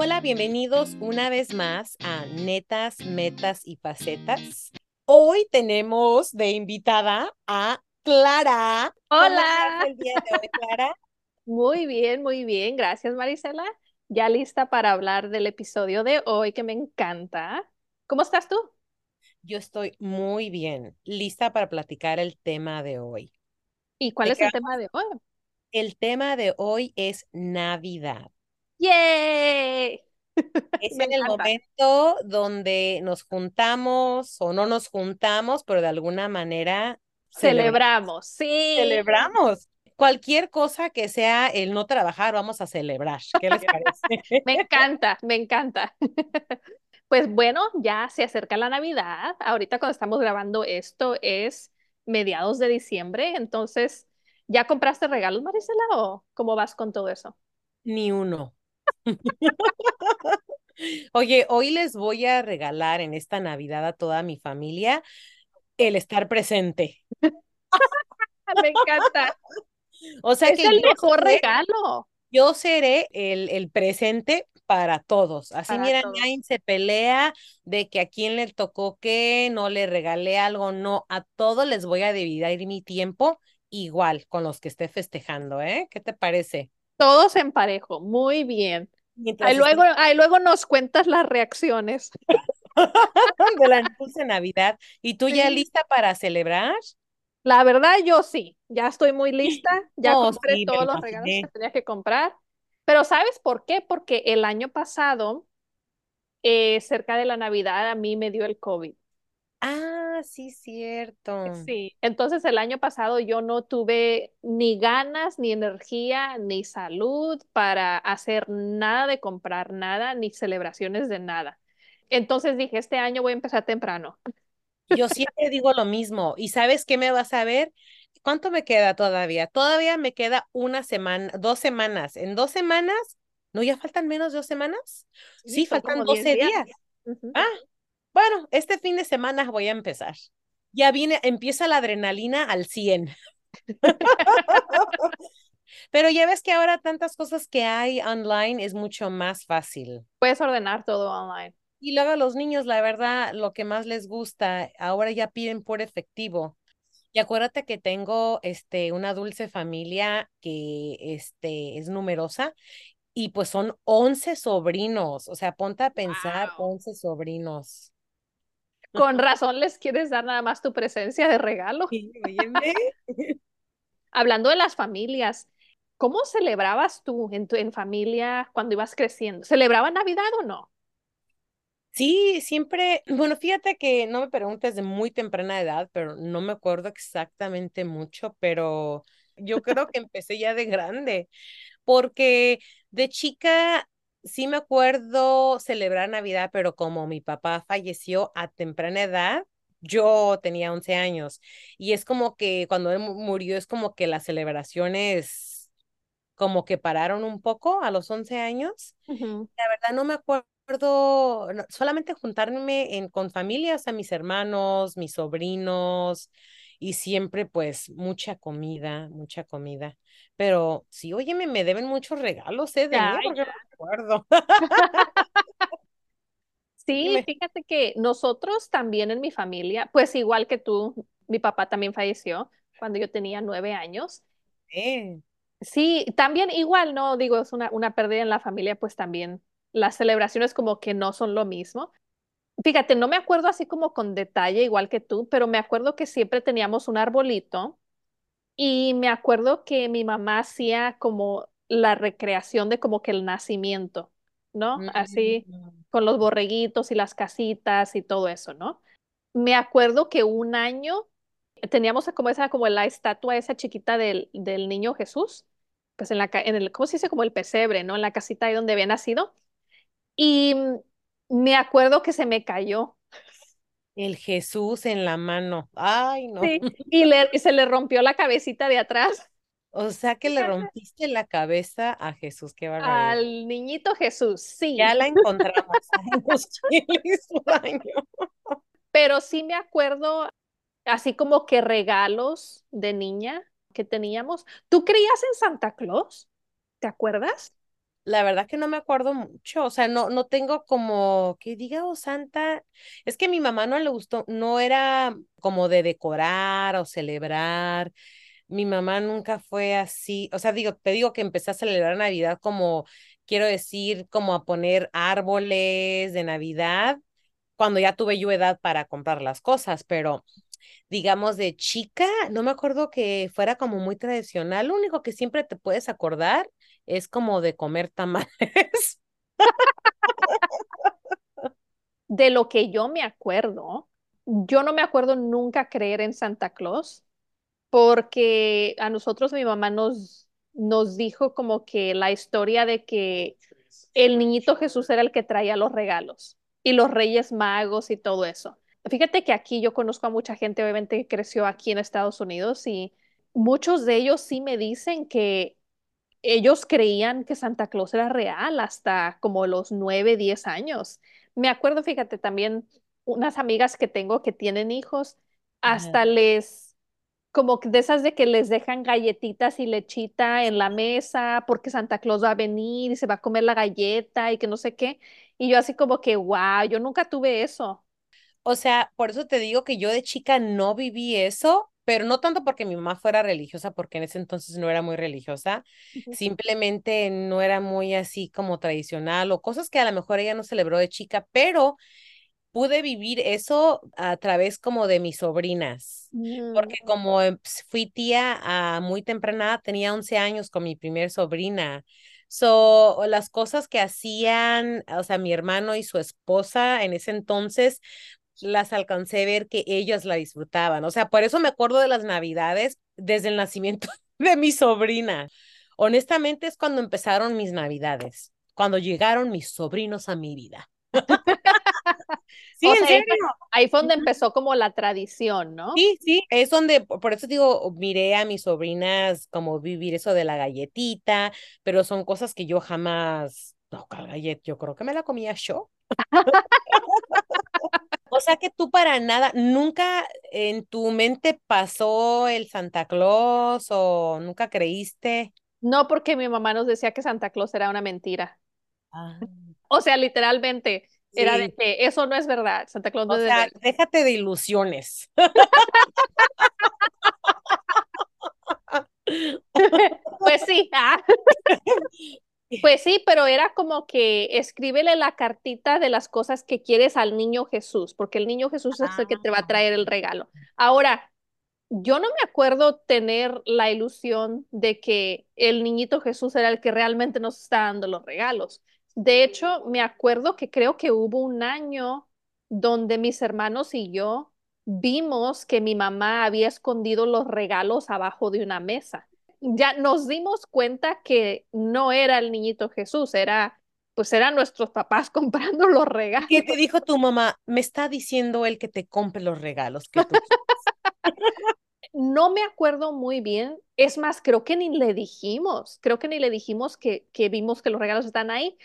Hola, bienvenidos una vez más a Netas, Metas y Facetas. Hoy tenemos de invitada a Clara. ¿Cómo Hola. el día de hoy, Clara? Muy bien, muy bien. Gracias, Marisela. Ya lista para hablar del episodio de hoy que me encanta. ¿Cómo estás tú? Yo estoy muy bien, lista para platicar el tema de hoy. ¿Y cuál ¿De es el tema de hoy? El tema de hoy es Navidad. ¡Yay! Es en el momento donde nos juntamos o no nos juntamos, pero de alguna manera celebramos. Celebramos. Sí. Celebramos. Cualquier cosa que sea el no trabajar, vamos a celebrar. ¿Qué les parece? Me encanta, me encanta. Pues bueno, ya se acerca la Navidad. Ahorita cuando estamos grabando esto es mediados de diciembre. Entonces, ¿ya compraste regalos, Marisela, o cómo vas con todo eso? Ni uno. Oye, hoy les voy a regalar en esta Navidad a toda mi familia el estar presente. Me encanta. O sea Es que el mejor seré, regalo yo seré el, el presente para todos. Así, para mira, todos. nadie se pelea de que a quién le tocó qué, no le regalé algo, no. A todos les voy a dividir mi tiempo igual con los que esté festejando, ¿eh? ¿Qué te parece? Todos en parejo, muy bien. Ahí luego, ahí luego nos cuentas las reacciones. de la dulce Navidad. ¿Y tú ya Sí. lista para celebrar? La verdad, yo sí, ya estoy muy lista, ya No, compré sí, todos lo los regalos que tenía que comprar. Pero ¿sabes por qué? Porque el año pasado, eh, cerca de la Navidad, a mí me dio el COVID. Ah, sí, cierto. Sí, entonces el año pasado yo no tuve ni ganas, ni energía, ni salud para hacer nada de comprar nada, ni celebraciones de nada. Entonces dije, este año voy a empezar temprano. Yo siempre digo lo mismo. ¿Y sabes qué me vas a ver? ¿Cuánto me queda todavía? Todavía me queda una semana, dos semanas. En dos semanas, ¿no ya faltan menos de dos semanas? Sí, faltan como 10 doce días. días. Ujú. Ah, bueno, este fin de semana voy a empezar. Ya viene, empieza la adrenalina al 100. Pero ya ves que ahora tantas cosas que hay online es mucho más fácil. Puedes ordenar todo online. Y luego a los niños, la verdad, lo que más les gusta, ahora ya piden por efectivo. Y acuérdate que tengo este una dulce familia que este es numerosa y pues son 11 sobrinos, o sea, ponte a pensar Wow. 11 sobrinos. Con razón les quieres dar nada más tu presencia de regalo. Sí. Hablando de las familias, ¿cómo celebrabas tú en tu en familia cuando ibas creciendo? ¿Celebraban Navidad o no? Sí, siempre, bueno, fíjate que no me preguntes de muy temprana edad, pero no me acuerdo exactamente mucho, pero yo creo que empecé ya de grande. porque de chica sí me acuerdo celebrar Navidad, pero como mi papá falleció a temprana edad, yo tenía 11 años y es como que cuando él mu- murió es como que las celebraciones como que pararon un poco a los 11 años. La verdad no me acuerdo, solamente juntarme en, con familias, a mis hermanos, mis sobrinos, y siempre pues mucha comida, mucha comida. Pero sí, óyeme, me deben muchos regalos, ¿eh? De Ya, niña, porque no ya. me acuerdo. Sí, fíjate que nosotros también en mi familia, pues igual que tú, mi papá también falleció cuando yo tenía nueve años. Eh, Sí, también igual, no digo, es una, una pérdida en la familia, pues también las celebraciones como que no son lo mismo. Fíjate, no me acuerdo así como con detalle, igual que tú, pero me acuerdo que siempre teníamos un arbolito y me acuerdo que mi mamá hacía como la recreación de como que el nacimiento, ¿no? Así mm, con los borreguitos y las casitas y todo eso, ¿no? Me acuerdo que un año teníamos como esa, como la estatua esa chiquita del, del niño Jesús, pues en la, en el, ¿cómo se dice? Como el pesebre, ¿no? En la casita ahí donde había nacido. Y me acuerdo que se me cayó. el Jesús en la mano. Ay, no. Sí, y, le, y se le rompió la cabecita de atrás O sea que le rompiste la cabeza a Jesús, qué barbaridad. al niñito Jesús, Ya sí, la encontramos. Pero sí me acuerdo así como que regalos de niña que teníamos. ¿Tú creías en Santa Claus? ¿Te acuerdas? La verdad que no me acuerdo mucho, o sea, no, no tengo como que diga, oh Santa, es que mi mamá no le gustó, no era como de decorar o celebrar, mi mamá nunca fue así, o sea, digo, te digo que empecé a celebrar Navidad como, quiero decir, como a poner árboles de Navidad, cuando ya tuve yo edad para comprar las cosas, pero digamos de chica, no me acuerdo que fuera como muy tradicional, lo único que siempre te puedes acordar es como de comer tamales. De lo que yo me acuerdo, yo no me acuerdo nunca creer en Santa Claus, porque a nosotros mi mamá nos, nos dijo como que la historia de que el niñito Jesús era el que traía los regalos y los reyes magos y todo eso. Fíjate que aquí yo conozco a mucha gente, obviamente, que creció aquí en Estados Unidos y muchos de ellos sí me dicen que ellos creían que Santa Claus era real hasta como los nueve, diez años. Me acuerdo, fíjate, también unas amigas que tengo que tienen hijos, hasta les, como de esas de que les dejan galletitas y lechita en la mesa porque Santa Claus va a venir y se va a comer la galleta y que no sé qué. Y yo así como que, wow, yo nunca tuve eso. O sea, por eso te digo que yo de chica no viví eso, pero no tanto porque mi mamá fuera religiosa, porque en ese entonces no era muy religiosa, simplemente no era muy así como tradicional o cosas que a lo mejor ella no celebró de chica, pero pude vivir eso a través como de mis sobrinas, porque Mm. como em, fui tía a muy temprana, tenía 11 años con mi primer sobrina. So, las cosas que hacían, o sea, mi hermano y su esposa en ese entonces, las alcancé a ver que ellas la disfrutaban. O sea, por eso me acuerdo de las navidades desde el nacimiento de mi sobrina. Honestamente es cuando empezaron mis navidades, cuando llegaron mis sobrinos a mi vida. Sí, O en sea, serio. ahí fue donde empezó como la tradición, ¿no? Sí, sí, es donde, por eso digo, miré a mis sobrinas como vivir eso de la galletita, pero son cosas que yo jamás, no, gallet, yo creo que me la comía yo. O sea que tú para nada, nunca en tu mente pasó el Santa Claus o nunca creíste. No porque mi mamá nos decía que Santa Claus era una mentira. Ah, O sea, literalmente era de que eso no es verdad, Santa Claus no o es sea, verdad. déjate de ilusiones. Pues sí, ah, pues sí, pero era como que escríbele la cartita de las cosas que quieres al niño Jesús, porque el niño Jesús es el que te va a Ah, traer el regalo. Ahora, yo no me acuerdo tener la ilusión de que el niñito Jesús era el que realmente nos está dando los regalos. De hecho, me acuerdo que creo que hubo un año donde mis hermanos y yo vimos que mi mamá había escondido los regalos abajo de una mesa. Ya nos dimos cuenta que no era el niñito Jesús, era pues eran nuestros papás comprando los ¿Y qué regalos. te dijo tu mamá? Me está diciendo él que te compre los regalos que tú. No me acuerdo muy bien. Es más, creo que ni le dijimos, creo que ni le dijimos que, que vimos que los regalos están ahí,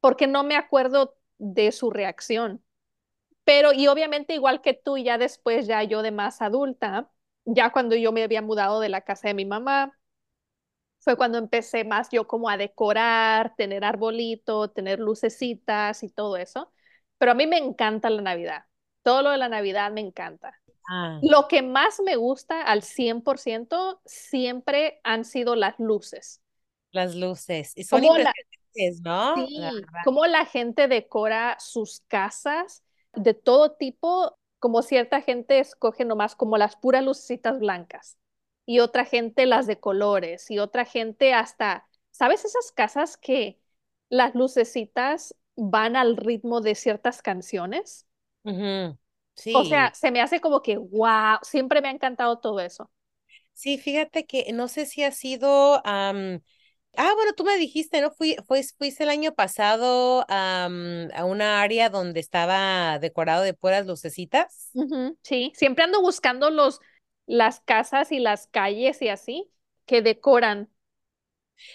porque no me acuerdo de su reacción. Pero, y obviamente igual que tú, ya después, ya yo de más adulta, ya cuando yo me había mudado de la casa de mi mamá, fue cuando empecé más yo como a decorar, tener arbolito, tener lucecitas y todo eso. Pero a mí me encanta la Navidad. Todo lo de la Navidad me encanta. Ah, Lo que más me gusta al 100% siempre han sido las luces. las luces. Y son Cómo la, impresionantes, ¿no? La sí, verdad. cómo la gente decora sus casas de todo tipo, como cierta gente escoge nomás como las puras lucecitas blancas y otra gente las de colores y otra gente hasta, ¿sabes esas casas que las lucecitas van al ritmo de ciertas canciones? Ujú. O sea, Sí, se me hace como que, wow, siempre me ha encantado todo eso. sí, fíjate que no sé si ha sido, am, ah, bueno, tú me dijiste, ¿no? Fui, fuiste el año pasado a una área donde estaba decorado de puras lucecitas. Sí, siempre ando buscando los, las casas y las calles y así que decoran.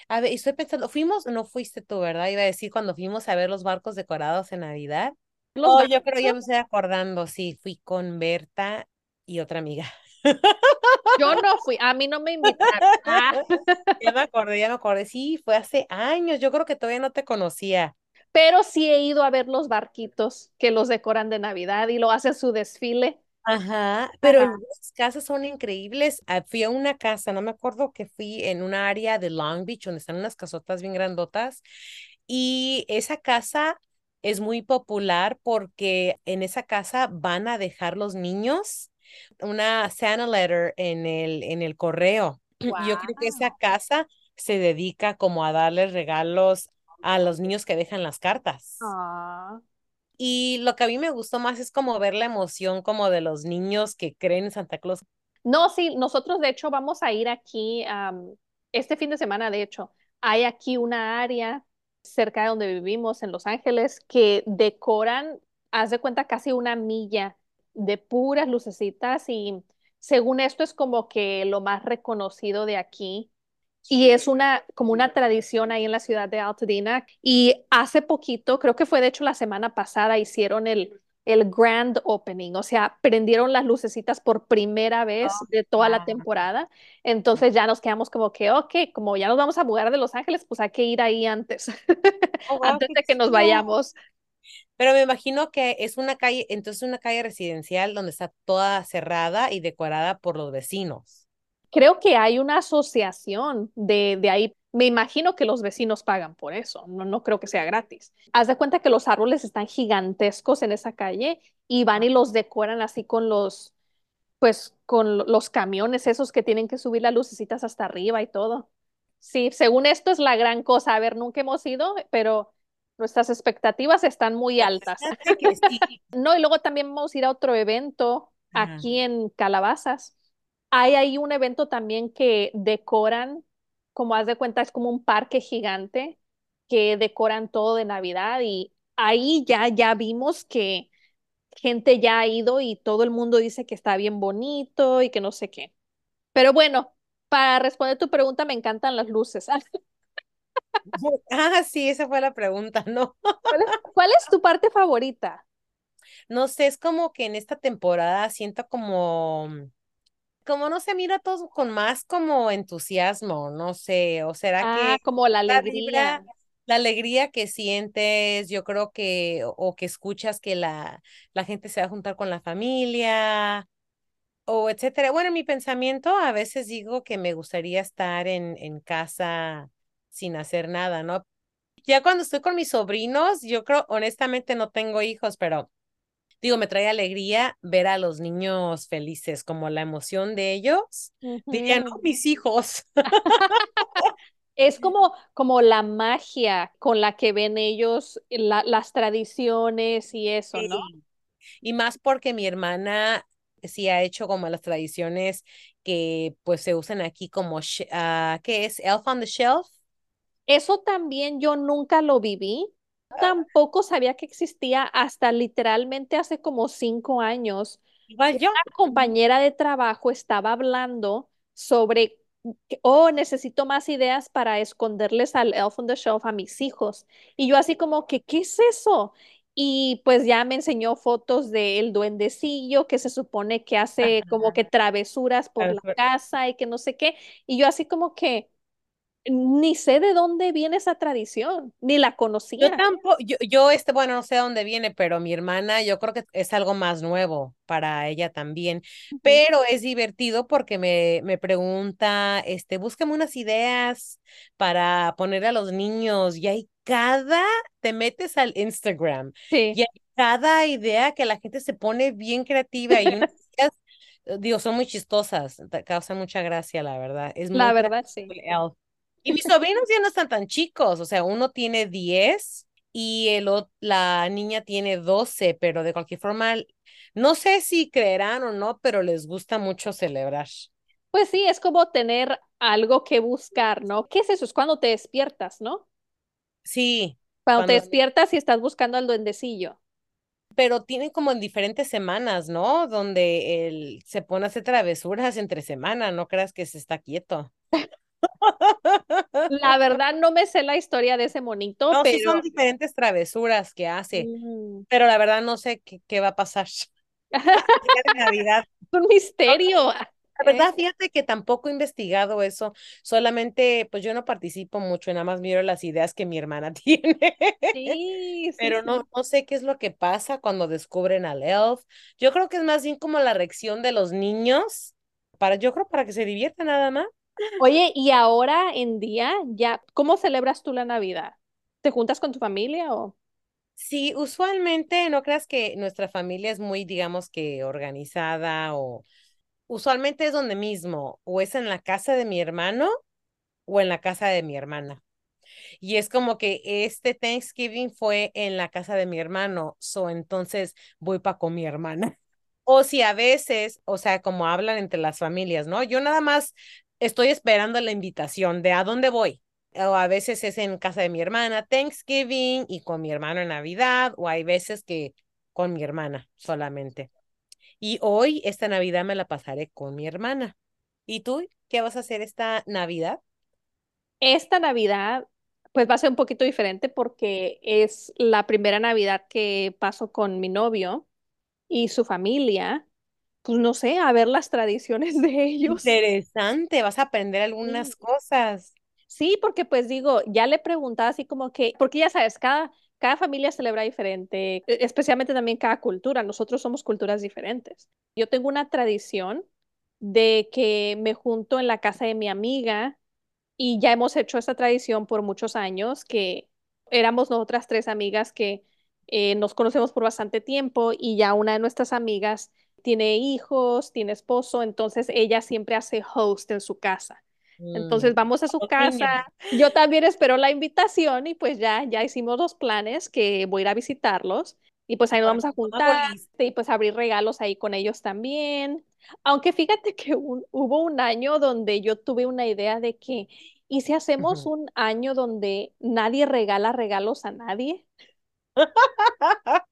A ver, estoy pensando, fuimos, no fuiste tú, ¿verdad? Iba a decir cuando fuimos a ver los barcos decorados en Navidad. Los Oh, yo creo, ya me estoy acordando, sí, fui con Berta y otra amiga. Yo no fui, a mí no me invitaron. Ah. Ya me acordé, ya me acordé. Sí, fue hace años. Yo creo que todavía no te conocía. Pero sí he ido a ver los barquitos que los decoran de Navidad y lo hacen su desfile. Ajá, pero Ajá. las casas son increíbles. Ah, Fui a una casa, no me acuerdo que fui en una área de Long Beach donde están unas casotas bien grandotas y esa casa es muy popular porque en esa casa van a dejar los niños una Santa letter en el, en el correo. Yo creo que esa casa se dedica como a darles regalos a los niños que dejan las cartas. Ah. Y lo que a mí me gustó más es como ver la emoción como de los niños que creen en Santa Claus. No, sí, nosotros de hecho vamos a ir aquí am, este fin de semana, de hecho, hay aquí una área cerca de donde vivimos en Los Ángeles que decoran, haz de cuenta, casi una milla de puras lucecitas y según esto es como que lo más reconocido de aquí y es una como una tradición ahí en la ciudad de Altadena. Y hace poquito, creo que fue de hecho la semana pasada, hicieron el, el grand opening, o sea, prendieron las lucecitas por primera vez Oh, de toda la wow. temporada. Entonces ya nos quedamos como que, ok, como ya nos vamos a mudar de Los Ángeles, pues hay que ir ahí antes, Oh, wow, antes de que nos vayamos. Pero me imagino que es una calle, entonces una calle residencial donde está toda cerrada y decorada por los vecinos. Creo que hay una asociación de, de ahí. Me imagino que los vecinos pagan por eso, no, no creo que sea gratis. Haz de cuenta que los árboles están gigantescos en esa calle y van y los decoran así con los, pues, con lo- los camiones esos que tienen que subir las lucecitas hasta arriba y todo. Sí, según esto es la gran cosa. A ver, nunca hemos ido, pero nuestras expectativas están muy altas. No, y luego también vamos a ir a otro evento Ajá. aquí en Calabazas. Hay ahí un evento también que decoran, como haz de cuenta, es como un parque gigante que decoran todo de Navidad y ahí ya, ya vimos que gente ya ha ido y todo el mundo dice que está bien bonito y que no sé qué. Pero bueno, para responder tu pregunta, me encantan las luces. Ah, sí, esa fue la pregunta, ¿no? ¿Cuál es, cuál es tu parte favorita? No sé, es como que en esta temporada siento como, como no se mira todo con más como entusiasmo, no sé, o será Ah, que como la alegría. la alegría que sientes, yo creo que, o, o que escuchas que la, la gente se va a juntar con la familia, o etcétera. Bueno, en mi pensamiento a veces digo que me gustaría estar en, en casa sin hacer nada, ¿no? Ya cuando estoy con mis sobrinos, yo creo, honestamente no tengo hijos, pero digo, me trae alegría ver a los niños felices, como la emoción de ellos. Dirían, no, mis hijos. Es como, como la magia con la que ven ellos la- las tradiciones y eso, ¿no? Sí. Y más porque mi hermana sí ha hecho como las tradiciones que pues se usan aquí como, ah, ¿qué es? Elf on the Shelf. Eso también yo nunca lo viví. Tampoco sabía que existía hasta literalmente hace como cinco años. Igual Una yo. Ujú. compañera de trabajo estaba hablando sobre oh, necesito más ideas para esconderles al Elf on the Shelf a mis hijos. Y yo así como que, ¿qué es eso? Y pues ya me enseñó fotos del duendecillo que se supone que hace como que travesuras por la casa y que no sé qué. Y yo así como que ni sé de dónde viene esa tradición, ni la Yo conocía. tampoco, yo, yo, este, bueno, no sé de dónde viene, pero mi hermana, yo creo que es algo más nuevo para ella también, pero es divertido porque me, me pregunta, este, búscame unas ideas para poner a los niños y hay cada, te metes al Instagram y Sí, hay cada idea que la gente se pone bien creativa y unas ideas, digo, son muy chistosas, causan mucha gracia, la verdad, es la verdad sí. el. Y mis sobrinos ya no están tan chicos, o sea, uno tiene 10 y el, la niña tiene 12, pero de cualquier forma, no sé si creerán o no, pero les gusta mucho celebrar. Pues sí, es como tener algo que buscar, ¿no? ¿Qué es eso? Es cuando te despiertas, ¿no? Sí, Cuando te despiertas y estás buscando al duendecillo. pero tienen como en diferentes semanas, ¿no? Donde él se pone a hacer travesuras entre semana, no creas que se está quieto. La verdad no me sé la historia de ese monito, No, sí son pero diferentes travesuras que hace, mm, pero la verdad no sé qué, qué va a pasar. es de Navidad. un misterio. La ¿eh? verdad, fíjate que tampoco he investigado eso, solamente pues yo no participo mucho, nada más miro las ideas que mi hermana tiene, Sí, sí, pero no, no sé qué es lo que pasa cuando descubren al elf. Yo creo que es más bien como la reacción de los niños, para, yo creo para que se diviertan nada más. Oye, y ahora en día, ya, ¿cómo celebras tú la Navidad? ¿Te juntas con tu familia o? Sí, usualmente no creas que nuestra familia es muy, digamos que organizada o usualmente es donde mismo, o es en la casa de mi hermano o en la casa de mi hermana. Y es como que este Thanksgiving fue en la casa de mi hermano, so entonces voy para con mi hermana. O si a veces, o sea, como hablan entre las familias, ¿no? Yo nada más estoy esperando la invitación de a dónde voy. O a veces es en casa de mi hermana, Thanksgiving y con mi hermano en Navidad, o hay veces que con mi hermana solamente. Y hoy, esta Navidad, me la pasaré con mi hermana. ¿Y tú qué vas a hacer esta Navidad? Esta Navidad, pues va a ser un poquito diferente porque es la primera Navidad que paso con mi novio y su familia. Pues no sé, a ver las tradiciones de ellos. Interesante, vas a aprender Sí. algunas cosas. Sí, porque pues digo, ya le preguntaba así como que, porque ya sabes, cada, cada familia celebra diferente, e- especialmente también cada cultura. Nosotros somos culturas diferentes. Yo tengo una tradición de que me junto en la casa de mi amiga y ya hemos hecho esta tradición por muchos años, que éramos nosotras tres amigas que eh, nos conocemos por bastante tiempo y ya una de nuestras amigas tiene hijos, tiene esposo, entonces ella siempre hace host en su casa. Mm, Entonces vamos a su casa. Yo también espero la invitación y pues ya, ya hicimos los planes que voy a ir a visitarlos y pues ahí nos vamos a juntar y pues abrir regalos ahí con ellos también. Aunque fíjate que un- hubo un año donde yo tuve una idea de que, ¿y si hacemos un año donde nadie regala regalos a nadie?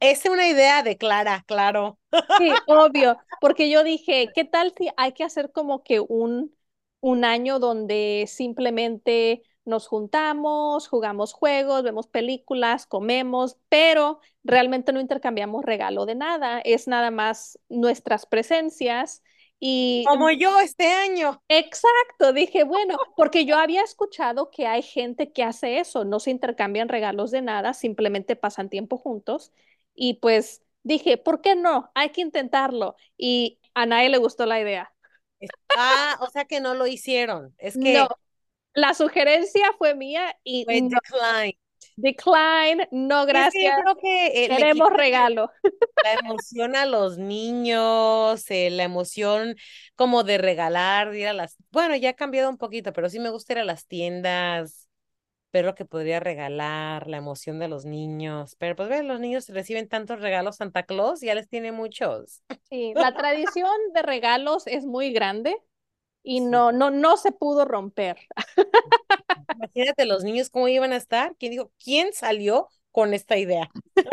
Es una idea de Clara, claro. Sí, obvio, porque yo dije, ¿qué tal si hay que hacer como que un, un año donde simplemente nos juntamos, jugamos juegos, vemos películas, comemos, pero realmente no intercambiamos regalo de nada, es nada más nuestras presencias y Como yo este año. Exacto, dije, bueno, porque yo había escuchado que hay gente que hace eso, no se intercambian regalos de nada, simplemente pasan tiempo juntos. Y pues dije, ¿por qué no? Hay que intentarlo. Y a nadie le gustó la idea. Ah, o sea que no lo hicieron. Es No, que la sugerencia fue mía y fue no, decline. Decline, no gracias, creo que eh, queremos regalo. la emoción a los niños, eh, la emoción como de regalar, de ir a las, bueno, ya ha cambiado un poquito, pero sí me gusta ir a las tiendas, ver lo que podría regalar, la emoción de los niños. Pero pues ven, los niños reciben tantos regalos Santa Claus, ya les tiene muchos. Sí, la tradición de regalos es muy grande y no, no, no se pudo romper. Imagínate los niños cómo iban a estar. ¿Quién dijo? ¿Quién salió con esta idea?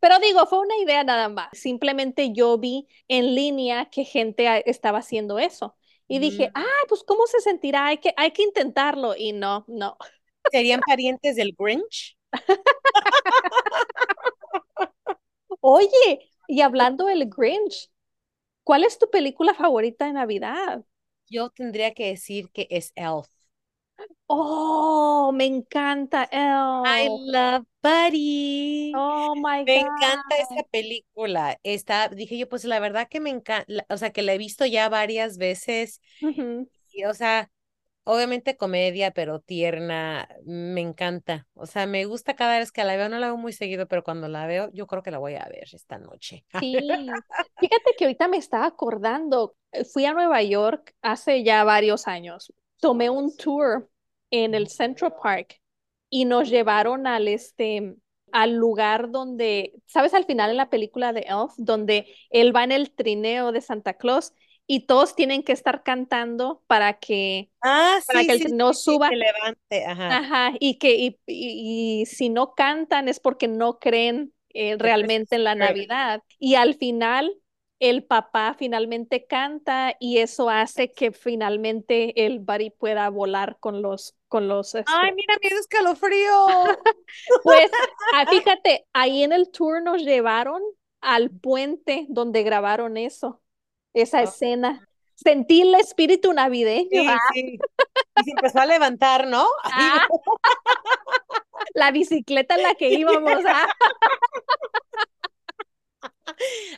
Pero digo, fue una idea nada más. Simplemente yo vi en línea que gente estaba haciendo eso. Y dije, ah, Mm, pues ¿cómo se sentirá? Hay que, hay que intentarlo. Y no, no. ¿Serían parientes del Grinch? Oye, y hablando del Grinch, ¿cuál es tu película favorita de Navidad? Yo tendría que decir que es Elf. Oh, me encanta I Elf. love Buddy. Oh my Me encanta God. esa película. Está, dije yo, pues la verdad que me encanta, o sea, que la he visto ya varias veces. Y, o sea, obviamente comedia, pero tierna. Me encanta. O sea, me gusta cada vez que la veo. No la veo muy seguido, pero cuando la veo, yo creo que la voy a ver esta noche. Sí, fíjate que ahorita me estaba acordando, eh, fui a Nueva York hace ya varios años, tomé un tour en el Central Park y nos llevaron al este al lugar donde, ¿sabes? Al final en la película de Elf, donde él va en el trineo de Santa Claus y todos tienen que estar cantando para que Ah, para que sí, sí, sí, suba que levante. Ajá. Ajá, y que y, y- y si no cantan es porque no creen eh, realmente en la. Navidad. Y al final, el papá finalmente canta y eso hace que finalmente el Buddy pueda volar con los, con los, Ay, este. mira, me dio escalofrío. Pues, ah, fíjate, ahí en el tour nos llevaron al puente donde grabaron eso, esa Oh, escena. sentí el espíritu navideño. Sí, ah, sí. Y se empezó a levantar, ¿no? Ah, la bicicleta en la que íbamos. ah.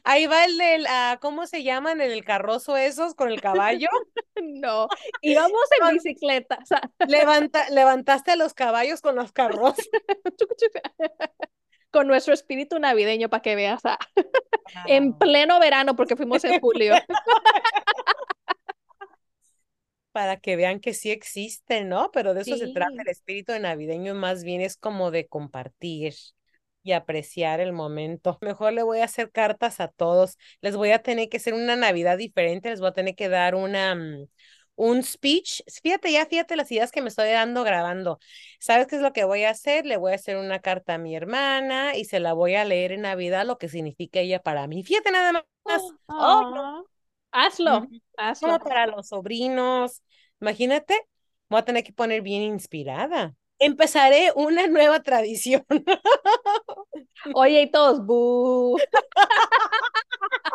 Ahí va el del, ah, ¿cómo se llaman? El del carrozo esos con el caballo. No, íbamos en Con- bicicleta. o sea, Levanta, levantaste a los caballos con los carrozos. con nuestro espíritu navideño para que veas. ah, En pleno verano, porque fuimos en julio. Para que vean que sí existe, ¿no? Pero de eso se trata el espíritu de navideño, más bien es como de compartir y apreciar el momento. Mejor le voy a hacer cartas a todos. Les voy a tener que hacer una Navidad diferente, les voy a tener que dar una, mm, un speech. Fíjate ya, fíjate las ideas que me estoy dando grabando. ¿Sabes qué es lo que voy a hacer? Le voy a hacer una carta a mi hermana y se la voy a leer en Navidad, lo que significa ella para mí. Fíjate nada más. Oh, no. Ah, hazlo, hazlo. Como para los sobrinos. Imagínate, voy a tener que poner bien inspirada. Empezaré una nueva tradición. Oye, y todos, ¡bu!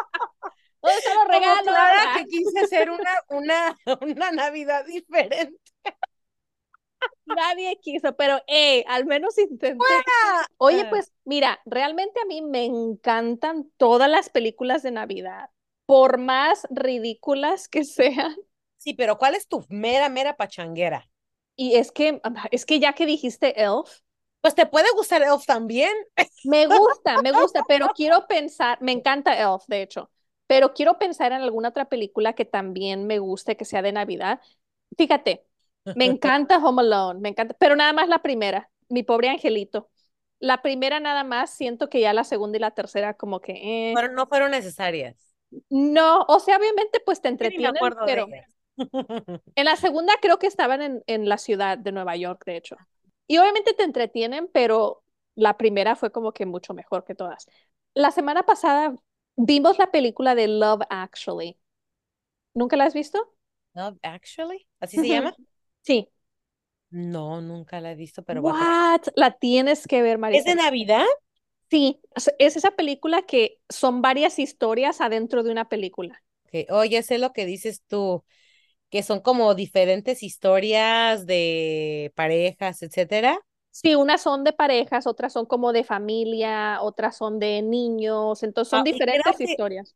¿Dónde están los Como regalos? Clara, Ah, que quise hacer una, una, una Navidad diferente. Nadie quiso, pero hey, al menos intenté. Oye, Ah. pues mira, realmente a mí me encantan todas las películas de Navidad, por más ridículas que sean. Sí, pero ¿cuál es tu mera, mera pachanguera? Y es que, es que ya que dijiste Elf, Pues te puede gustar Elf también. me gusta, me gusta, pero quiero pensar, me encanta Elf, de hecho, pero quiero pensar en alguna otra película que también me guste, que sea de Navidad. Fíjate, me encanta Home Alone, me encanta, pero nada más la primera, mi pobre angelito. La primera nada más, siento que ya la segunda y la tercera como que, eh. Pero no fueron necesarias. No, o sea, obviamente pues te entretienen, de pero en la segunda creo que estaban en, en la ciudad de Nueva York, de hecho. Y obviamente te entretienen, pero la primera fue como que mucho mejor que todas. La semana pasada vimos la película de Love Actually. ¿Nunca la has visto? Love Actually, ¿así se llama? Sí. No, nunca la he visto, pero What? La tienes que ver, ¿Es Marisa. de Navidad? Sí, es es esa película que son varias historias adentro de una película. Que, oye, sé lo que dices tú, que son como diferentes historias de parejas, etcétera. Sí, unas son de parejas, otras son como de familia, otras son de niños, entonces son Ah, diferentes que, historias.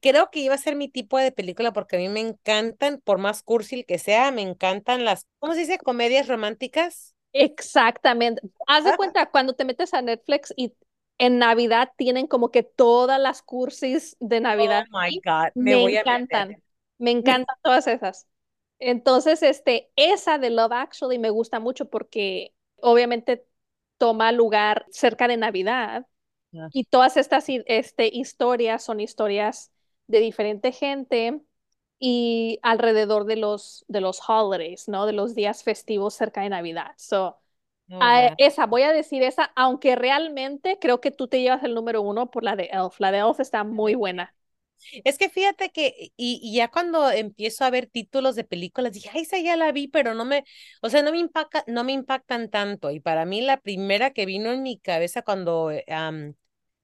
creo que iba a ser mi tipo de película porque a mí me encantan, por más cursi que sea, me encantan las, ¿cómo se dice? Comedias románticas. Exactamente. Haz de Ah, cuenta cuando te metes a Netflix y en Navidad tienen como que todas las cursis de Oh Navidad my ahí. God, me Me voy a encantan, me encantan todas esas. Entonces, este, esa de Love Actually me gusta mucho porque obviamente toma lugar cerca de Navidad Ah, y todas estas este, historias son historias de diferente gente y alrededor de los, de los holidays, ¿no? De los días festivos cerca de Navidad. So, oh, a wow. esa, voy a decir esa, aunque realmente creo que tú te llevas el número uno por la de Elf. La de Elf está muy buena. Es que fíjate que, y, y ya cuando empiezo a ver títulos de películas, dije, ay, esa ya la vi, pero no me, o sea, no me impacta, no me impactan tanto. Y para mí la primera que vino en mi cabeza cuando am,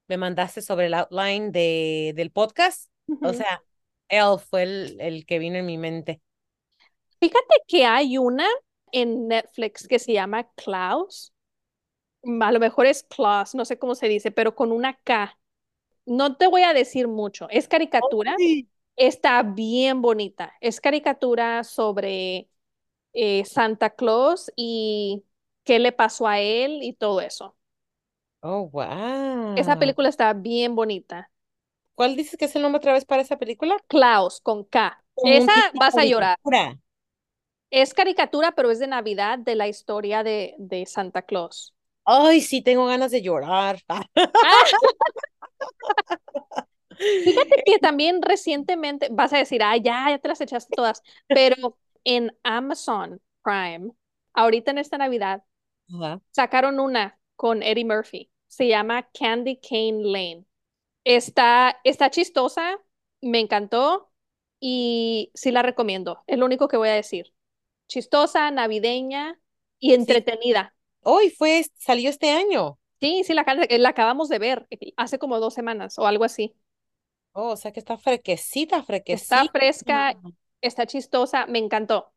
me mandaste sobre el outline de, del podcast, o sea, él fue el, el que vino en mi mente. Fíjate que hay una en Netflix que se llama Klaus. A lo mejor es Klaus, no sé cómo se dice, pero con una K. No te voy a decir mucho. Es caricatura. Está bien bonita. Es caricatura sobre eh, Santa Claus y qué le pasó a él y todo eso. Oh, Esa wow. película está bien bonita. ¿Cuál dices que es el nombre otra vez para esa película? Klaus con K. Como Esa vas a llorar. Es caricatura, pero es de Navidad, de la historia de, de Santa Claus. Ay, sí, tengo ganas de llorar. Fíjate que también recientemente, vas a decir, ah, ya, ya te las echaste todas, pero en Amazon Prime, ahorita en esta Navidad, sacaron una con Eddie Murphy. Se llama Candy Cane Lane. Está, está chistosa, me encantó y sí la recomiendo. Es lo único que voy a decir. Chistosa, navideña y Sí. Hoy fue, salió este año. Sí, sí, la, la acabamos de ver eh, hace como dos semanas o algo así. Oh, o sea que está frequecita, Está frequecita. fresca, está chistosa, me encantó.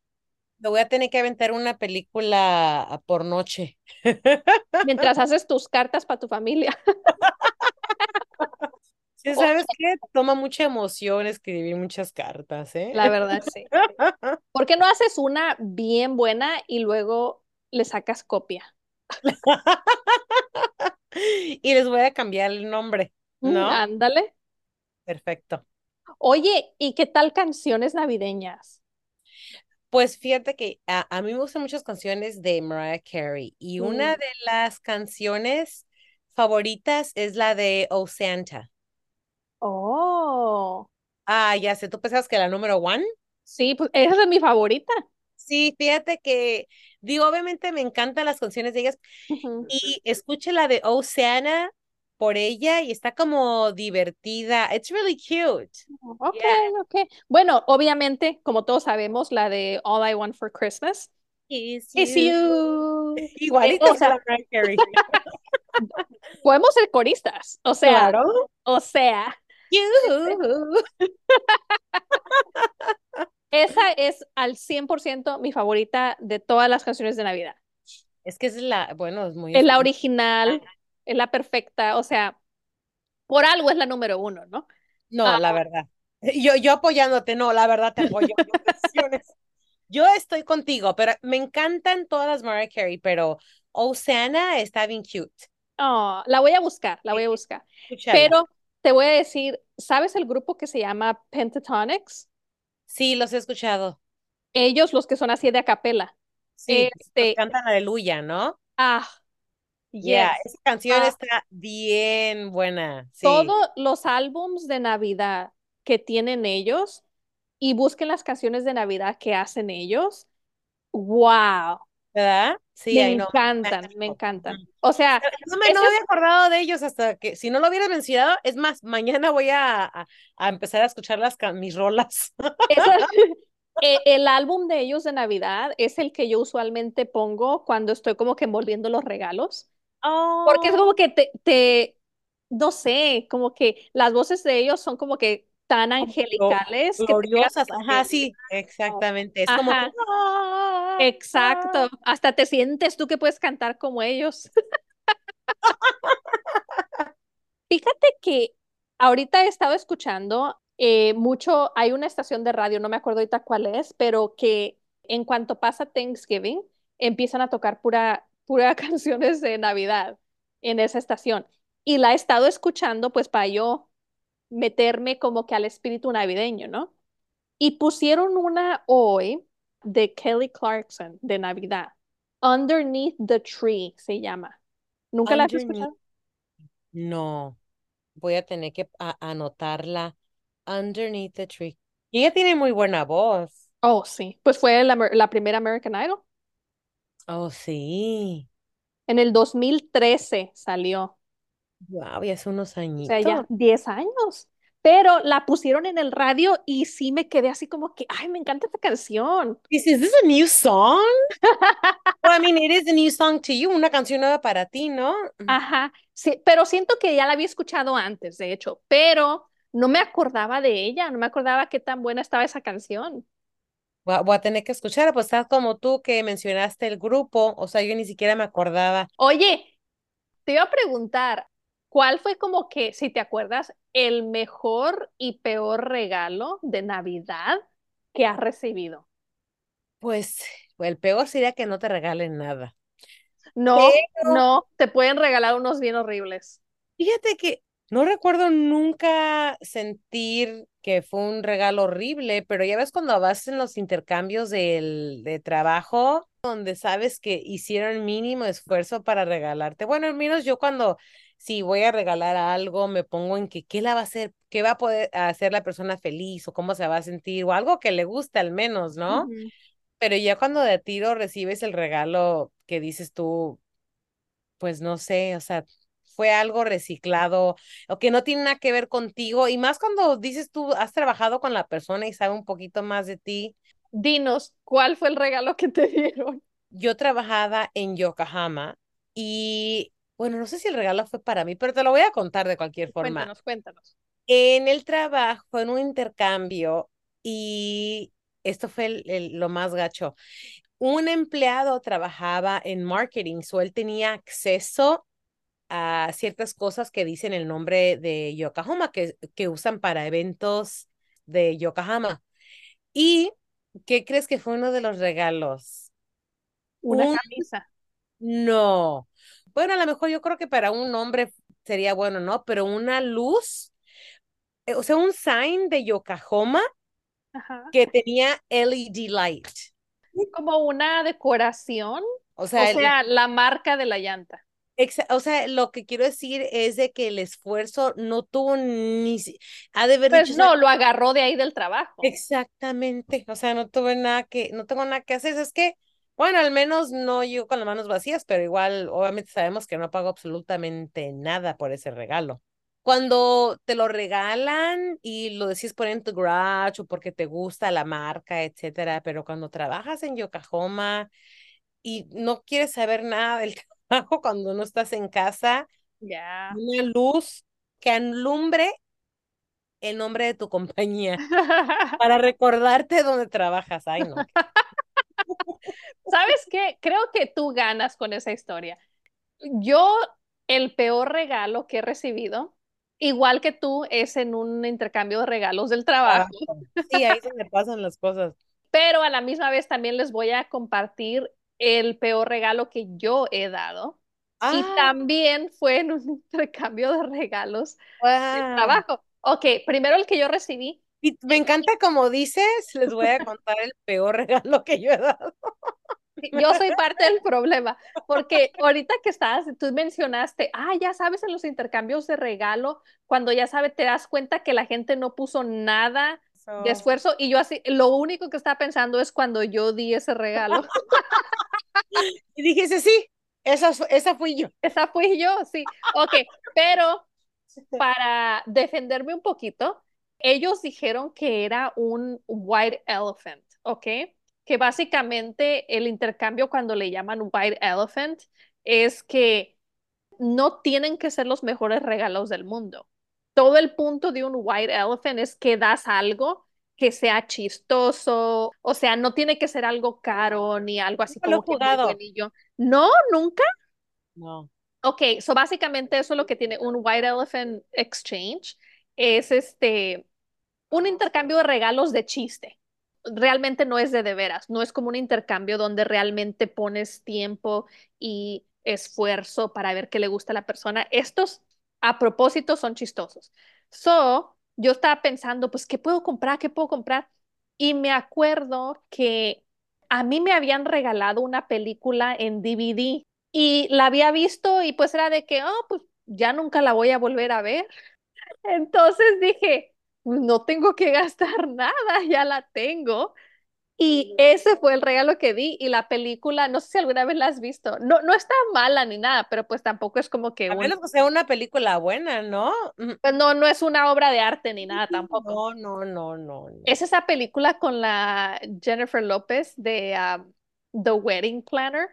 Me voy a tener que aventar una película por noche. Mientras haces tus cartas para tu familia. Sí, ¿sabes qué? Toma mucha emoción escribir muchas cartas, ¿eh? La verdad, sí. ¿Por qué no haces una bien buena y luego le sacas copia? Y les voy a cambiar el nombre, Mm, ¿no? ándale. Perfecto. Oye, ¿y qué tal canciones navideñas? Pues fíjate que a, a mí me gustan muchas canciones de Mariah Carey y una Mm, de las canciones favoritas es la de Oh Santa. Oh, Ah, ya sé, ¿tú pensabas que la número one? sí, pues esa es mi favorita. Sí, fíjate que, digo, obviamente me encantan las canciones de ellas y escuché la de Oh Santa por ella y está como divertida. It's really cute. Ok, Yeah. ok. Bueno, obviamente, como todos sabemos, la de All I Want for Christmas Is is you. you. Eh, Igualita o sea, podemos ser coristas. O sea, Claro. o sea, You. esa es al 100% mi favorita de todas las canciones de Navidad. Es que es la, bueno, es muy Es la original, es la perfecta, o sea, por algo es la número uno, ¿no? No, Ah, la verdad. Yo, yo apoyándote, no, la verdad te apoyo. Yo estoy contigo, pero me encantan todas las Mariah Carey, pero Osana está bien cute. oh, la voy a buscar, la voy a buscar. Pero te voy a decir, ¿sabes el grupo que se llama Pentatonics? Sí, los he escuchado. Ellos, los que son así de a capela. Sí, Este, cantan Aleluya, ¿no? ah, Yeah, yes. esa canción Ah, está bien buena. Sí, todos los álbums de Navidad que tienen ellos y busquen las canciones de Navidad que hacen ellos. Wow, ¿verdad? Sí, me no. encantan, me encantan. O sea, No me, no es, había acordado de ellos hasta que, si no lo hubieras mencionado, es más, mañana voy a, a, a empezar a escuchar las, mis rolas. e- el álbum de ellos de Navidad es el que yo usualmente pongo cuando estoy como que envolviendo los regalos. Porque es Oh, como que te, te, no sé, como que las voces de ellos son como que tan angelicales que gloriosas, a ajá, sí, exactamente. Es como que, Ajá, ah, exacto. ah. Hasta te sientes tú que puedes cantar como ellos. Fíjate que ahorita he estado escuchando eh, mucho, hay una estación de radio, no me acuerdo ahorita cuál es, pero que en cuanto pasa Thanksgiving, empiezan a tocar pura, pura canciones de Navidad en esa estación. Y la he estado escuchando pues para yo meterme como que al espíritu navideño, ¿no? Y pusieron una hoy de Kelly Clarkson de Navidad. Underneath the Tree se llama. ¿Nunca la has escuchado? no, voy a tener que a- anotarla. Underneath the tree. Y ella tiene muy buena voz. Oh, sí. Pues fue la, la primera American Idol. Oh, sí. En el 2013 salió. Wow, ya hace unos O sea, añitos. ya 10 años. Pero la pusieron en el radio y sí me quedé así como que, ay, me encanta esta canción. Is, is this a new song? Well, I mean, it is a new song to you, una canción nueva para ti, ¿no? Ajá, sí, pero siento que ya la había escuchado antes, de hecho, pero no me acordaba de ella, no me acordaba qué tan buena estaba esa canción. Voy a, voy a tener que escuchar, pues estás como tú que mencionaste el grupo, o sea, yo ni siquiera me acordaba. Oye, te iba a preguntar, ¿cuál fue como que, si te acuerdas, el mejor y peor regalo de Navidad que has recibido? Pues el peor sería que no te regalen nada. No, Pero no, te pueden regalar unos bien horribles. fíjate que no recuerdo nunca sentir que fue un regalo horrible, pero ya ves cuando vas en los intercambios del, de trabajo, donde sabes que hicieron mínimo esfuerzo para regalarte. Bueno, al menos yo cuando si voy a regalar algo, me pongo en que qué la va a hacer, qué va a poder hacer la persona feliz o cómo se va a sentir o algo que le guste al menos, ¿no? Pero ya cuando de tiro recibes el regalo que dices tú, pues no sé, o sea, fue algo reciclado o que no tiene nada que ver contigo y más cuando dices tú has trabajado con la persona y sabe un poquito más de ti. Dinos, ¿cuál fue el regalo que te dieron? Yo trabajaba en Yokohama y bueno, no sé si el regalo fue para mí, pero te lo voy a contar de cualquier forma. Cuéntanos, cuéntanos. en el trabajo, en un intercambio, y esto fue el- el- lo más gacho. Un empleado trabajaba en marketing, so él tenía acceso a ciertas cosas que dicen el nombre de Yokohama, que, que usan para eventos de Yokohama. ¿Y qué crees que fue uno de los regalos? Una Un camisa. no. Bueno, a lo mejor yo creo que para un hombre sería bueno, ¿no? Pero una luz, eh, o sea, un sign de Yokohama Ajá. que tenía LED light. Como una decoración, O o sea, el- sea, la marca de la llanta. exa- o sea, lo que quiero decir es de que el esfuerzo no tuvo ni... Ha de haber Pues dicho, no, lo agarró de ahí del trabajo. Exactamente, o sea, no tuve nada que, no tengo nada que hacer, es que, bueno, al menos no yo con las manos vacías, pero igual, obviamente sabemos que no pago absolutamente nada por ese regalo. Cuando te lo regalan y lo decides poner en tu garage o porque te gusta la marca, etcétera, pero cuando trabajas en Yokohama y no quieres saber nada del trabajo cuando no estás en casa, una luz que alumbre el nombre de tu compañía para recordarte dónde trabajas. Ay, no. ¿Sabes qué? Creo que tú ganas con esa historia. Yo, el peor regalo que he recibido, igual que tú, es en un intercambio de regalos del trabajo, Trabajo. Sí, ahí se me pasan las cosas. pero a la misma vez también les voy a compartir el peor regalo que yo he dado. Y Ah, también fue en un intercambio de regalos del wow. trabajo. Ok, primero el que yo recibí. Y me encanta como dices, les voy a contar el peor regalo que yo he dado. Yo soy parte del problema, porque ahorita que estás, tú mencionaste, ah, ya sabes, en los intercambios de regalo, cuando ya sabes, te das cuenta que la gente no puso nada de So, esfuerzo y yo así, lo único que estaba pensando es cuando yo di ese regalo. y dijiste, sí, esa, esa fui yo. Esa fui yo, sí. Ok, pero para defenderme un poquito, ellos dijeron que era un white elephant, ¿ok? Que básicamente el intercambio cuando le llaman white elephant es que no tienen que ser los mejores regalos del mundo. Todo el punto de un white elephant es que das algo que sea chistoso, o sea, no tiene que ser algo caro ni algo así como jugado. No, nunca. No. Ok, so básicamente eso es lo que tiene un White Elephant Exchange. Es este un intercambio de regalos de chiste. Realmente no es de de veras, no es como un intercambio donde realmente pones tiempo y esfuerzo para ver qué le gusta a la persona. Estos a propósito son chistosos. So, yo estaba pensando, pues, ¿qué puedo comprar? ¿Qué puedo comprar? Y me acuerdo que a mí me habían regalado una película en DVD y la había visto y pues era de que, oh, pues ya nunca la voy a volver a ver. Entonces dije, "Pues, no tengo que gastar nada, ya la tengo. Y ese fue el regalo que di y la película, no sé si alguna vez la has visto, no, no está mala ni nada, pero pues tampoco es como que A un, menos que sea una película buena, ¿no? Pues no, no es una obra de arte ni nada tampoco. No, no, no, no, no. Es esa película con la Jennifer López de um, The Wedding Planner.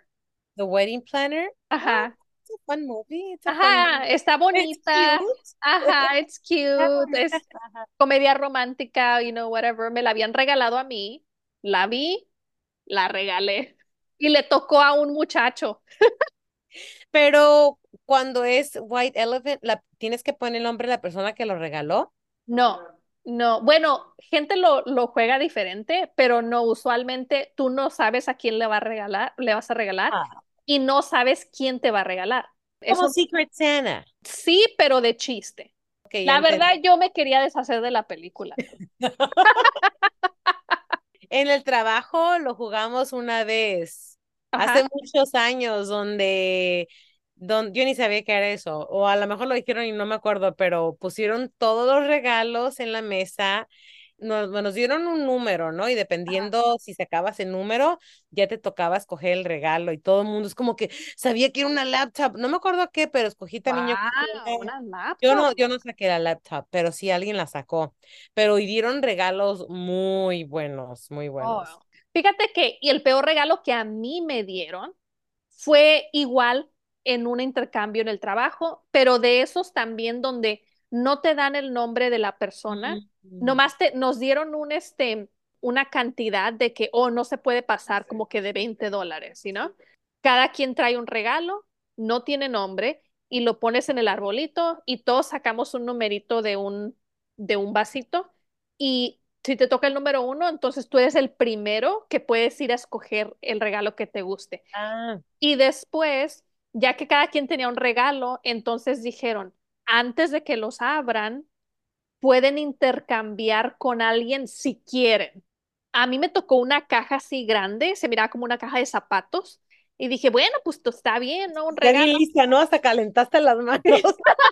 The Wedding Planner. Ajá, It's a fun movie. It's a ajá, está It's bonita. cute. Ajá, it's cute, es comedia romántica, you know, whatever. Me la habían regalado a mí, la vi, la regalé y le tocó a un muchacho. Pero cuando es White Elephant, la, tienes que poner el nombre de la persona que lo regaló. No, no. Bueno, gente lo, lo juega diferente, pero no, usualmente tú no sabes a quién le va a regalar, le vas a regalar Ah, y no sabes quién te va a regalar. como Eso Secret Santa. sí, pero de chiste. La verdad, yo me quería deshacer de la película. En el trabajo lo jugamos una vez, hace muchos años, donde, don- yo ni sabía qué era eso, o a lo mejor lo dijeron y no me acuerdo, pero pusieron todos los regalos en la mesa, nos, nos dieron un número, ¿no? Y Ajá. dependiendo si sacabas el número, ya te tocaba escoger el regalo y todo el mundo es como que sabía que era una laptop, no me acuerdo qué, pero escogí también yo. Wow, una- una Yo laptop. no, yo no saqué la laptop, pero sí alguien la sacó. Pero y dieron regalos muy buenos, muy Oh, buenos. Fíjate que, y el peor regalo que a mí me dieron fue igual en un intercambio en el trabajo, pero de esos también donde no te dan el nombre de la persona, Mm. Nomás te, nos dieron un, este, una cantidad de que, oh, no se puede pasar como que de 20 dólares, ¿no? Cada quien trae un regalo, no tiene nombre, y lo pones en el arbolito y todos sacamos un numerito de un, de un vasito y si te toca el número uno, entonces tú eres el primero que puedes ir a escoger el regalo que te guste. Ah, Y después, ya que cada quien tenía un regalo, entonces dijeron, antes de que los abran, pueden intercambiar con alguien si quieren. A mí me tocó una caja así grande, se miraba como una caja de zapatos. Y dije, bueno, pues está bien, ¿no? Un regalo. lista, ¿no? Hasta calentaste las manos.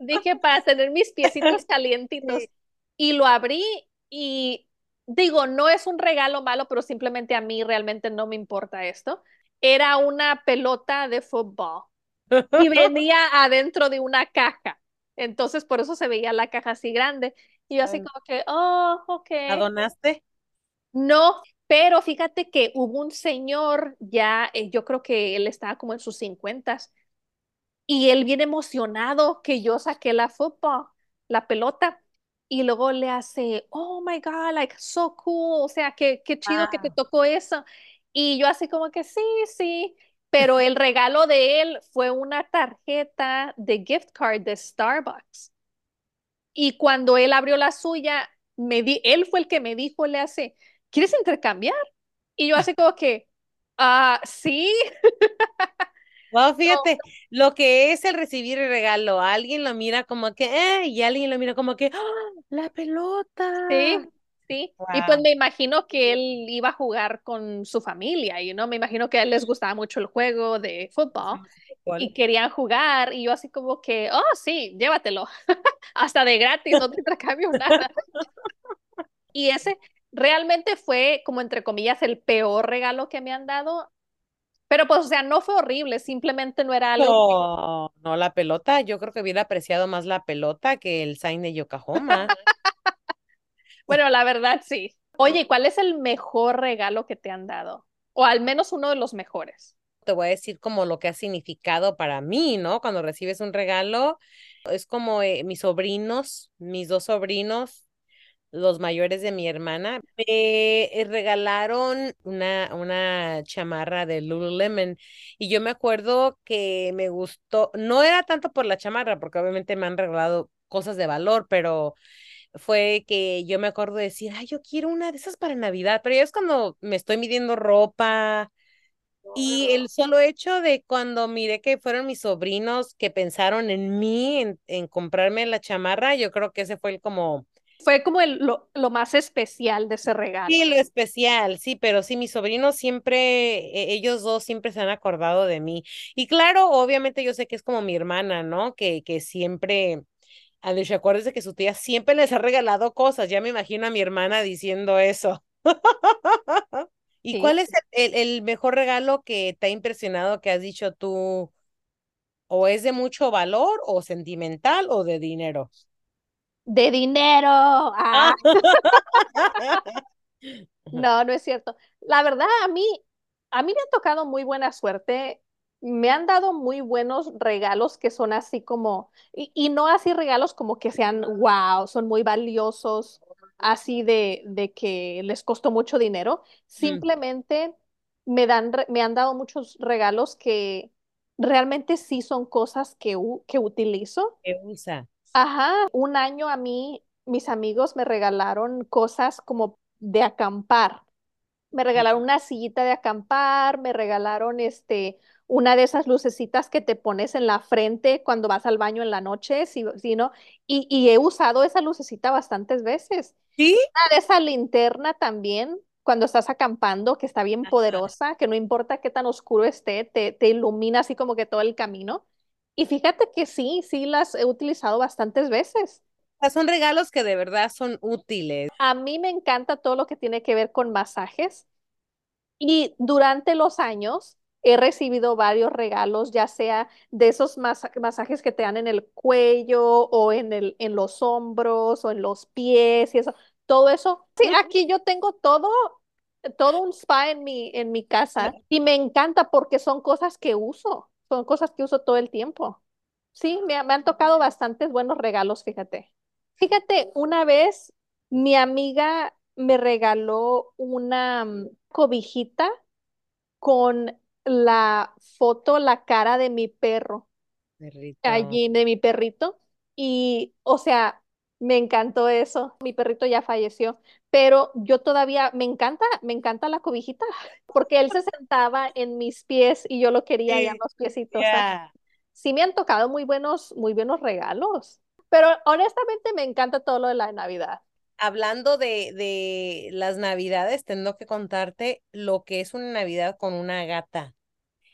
Dije, para tener mis piecitos calientitos. Sí. Y lo abrí y digo, no es un regalo malo, pero simplemente a mí realmente no me importa esto. Era una pelota de fútbol y venía adentro de una caja. Entonces, por eso se veía la caja así grande. Y yo así Bueno, como que, oh, ok. ¿La donaste? No, pero fíjate que hubo un señor ya, eh, yo creo que él estaba como en sus cincuentas, y él bien emocionado que yo saqué la fútbol, la pelota, y luego le hace, oh my God, like so cool, o sea, qué, qué chido que te Ah, tocó eso. Y yo así como que sí, sí, pero el regalo de él fue una tarjeta de gift card de Starbucks. Y cuando él abrió la suya, me di, él fue el que me dijo, le hace, ¿quieres intercambiar? Y yo así como que, ah, sí, Wow, no, fíjate, lo que es el recibir el regalo, alguien lo mira como que, eh, y alguien lo mira como que, ¡Ah, la pelota. sí, sí. Y pues me imagino que él iba a jugar con su familia y no, me imagino que a él les gustaba mucho el juego de fútbol y querían jugar y yo así como que, oh, sí, llévatelo, hasta de gratis, no te intercambio nada. Y ese realmente fue como entre comillas el peor regalo que me han dado, pero pues o sea, no fue horrible, simplemente no era algo que No, no, la pelota, yo creo que hubiera apreciado más la pelota que el sign de Yokohama. Bueno, la verdad sí. Oye, ¿cuál es el mejor regalo que te han dado? O al menos uno de los mejores. Te voy a decir como lo que ha significado para mí, ¿no? Cuando recibes un regalo, es como eh, mis sobrinos, mis dos sobrinos, los mayores de mi hermana, me eh, regalaron una, una chamarra de Lululemon y yo me acuerdo que me gustó, no era tanto por la chamarra, porque obviamente me han regalado cosas de valor, pero fue que yo me acuerdo de decir, ay, yo quiero una de esas para Navidad, pero ya es cuando me estoy midiendo ropa y el solo hecho de cuando miré que fueron mis sobrinos que pensaron en mí, en, en comprarme la chamarra, yo creo que ese fue el como, Fue como el, lo, lo más especial de ese sí, regalo. lo especial, sí, pero sí, mis sobrinos siempre, e- ellos dos siempre se han acordado de mí. Y claro, obviamente yo sé que es como mi hermana, ¿no? Que, que siempre, a ver, acuérdese que su tía siempre les ha regalado cosas, ya me imagino a mi hermana diciendo eso. ¿Y Sí. cuál es el, el el mejor regalo que te ha impresionado que has dicho tú? o es de mucho valor o sentimental o de dinero. De dinero. Ah, Ah. no, no es cierto. La verdad, a mí, a mí me ha tocado muy buena suerte. Me han dado muy buenos regalos que son así como, y, y no así regalos como que sean, wow, son muy valiosos, así de, de que les costó mucho dinero. Mm, Simplemente me dan, me han dado muchos regalos que realmente sí son cosas que, que utilizo. ¿Qué usa? Ajá, un año a mí, mis amigos me regalaron cosas como de acampar. Me regalaron una sillita de acampar, me regalaron este, una de esas lucecitas que te pones en la frente cuando vas al baño en la noche, si, si no, y, y he usado esa lucecita bastantes veces. ¿Sí? Una de esa linterna también, cuando estás acampando, que está bien poderosa, que no importa qué tan oscuro esté, te, te ilumina así como que todo el camino. Y fíjate que sí, sí las he utilizado bastantes veces. Son regalos que de verdad son útiles. A mí me encanta todo lo que tiene que ver con masajes. Y durante los años he recibido varios regalos, ya sea de esos masa- masajes que te dan en el cuello o en el, en los hombros o en los pies y eso. Todo eso. Sí, aquí yo tengo todo, todo un spa en mi, en mi casa y me encanta porque son cosas que uso, son cosas que uso todo el tiempo. Sí, me, me han tocado bastantes buenos regalos, fíjate. Fíjate, una vez mi amiga me regaló una mm, cobijita con la foto, la cara de mi perro, Perrito. allí de mi perrito. Y, o sea, me encantó eso. Mi perrito ya falleció, pero yo todavía me encanta, me encanta la cobijita, porque él se sentaba en mis pies y yo lo quería allá en Sí, los piecitos. ya. sí me han tocado muy buenos, muy buenos regalos. Pero honestamente me encanta todo lo de la Navidad. Hablando de, de las navidades, tengo que contarte lo que es una Navidad con una gata.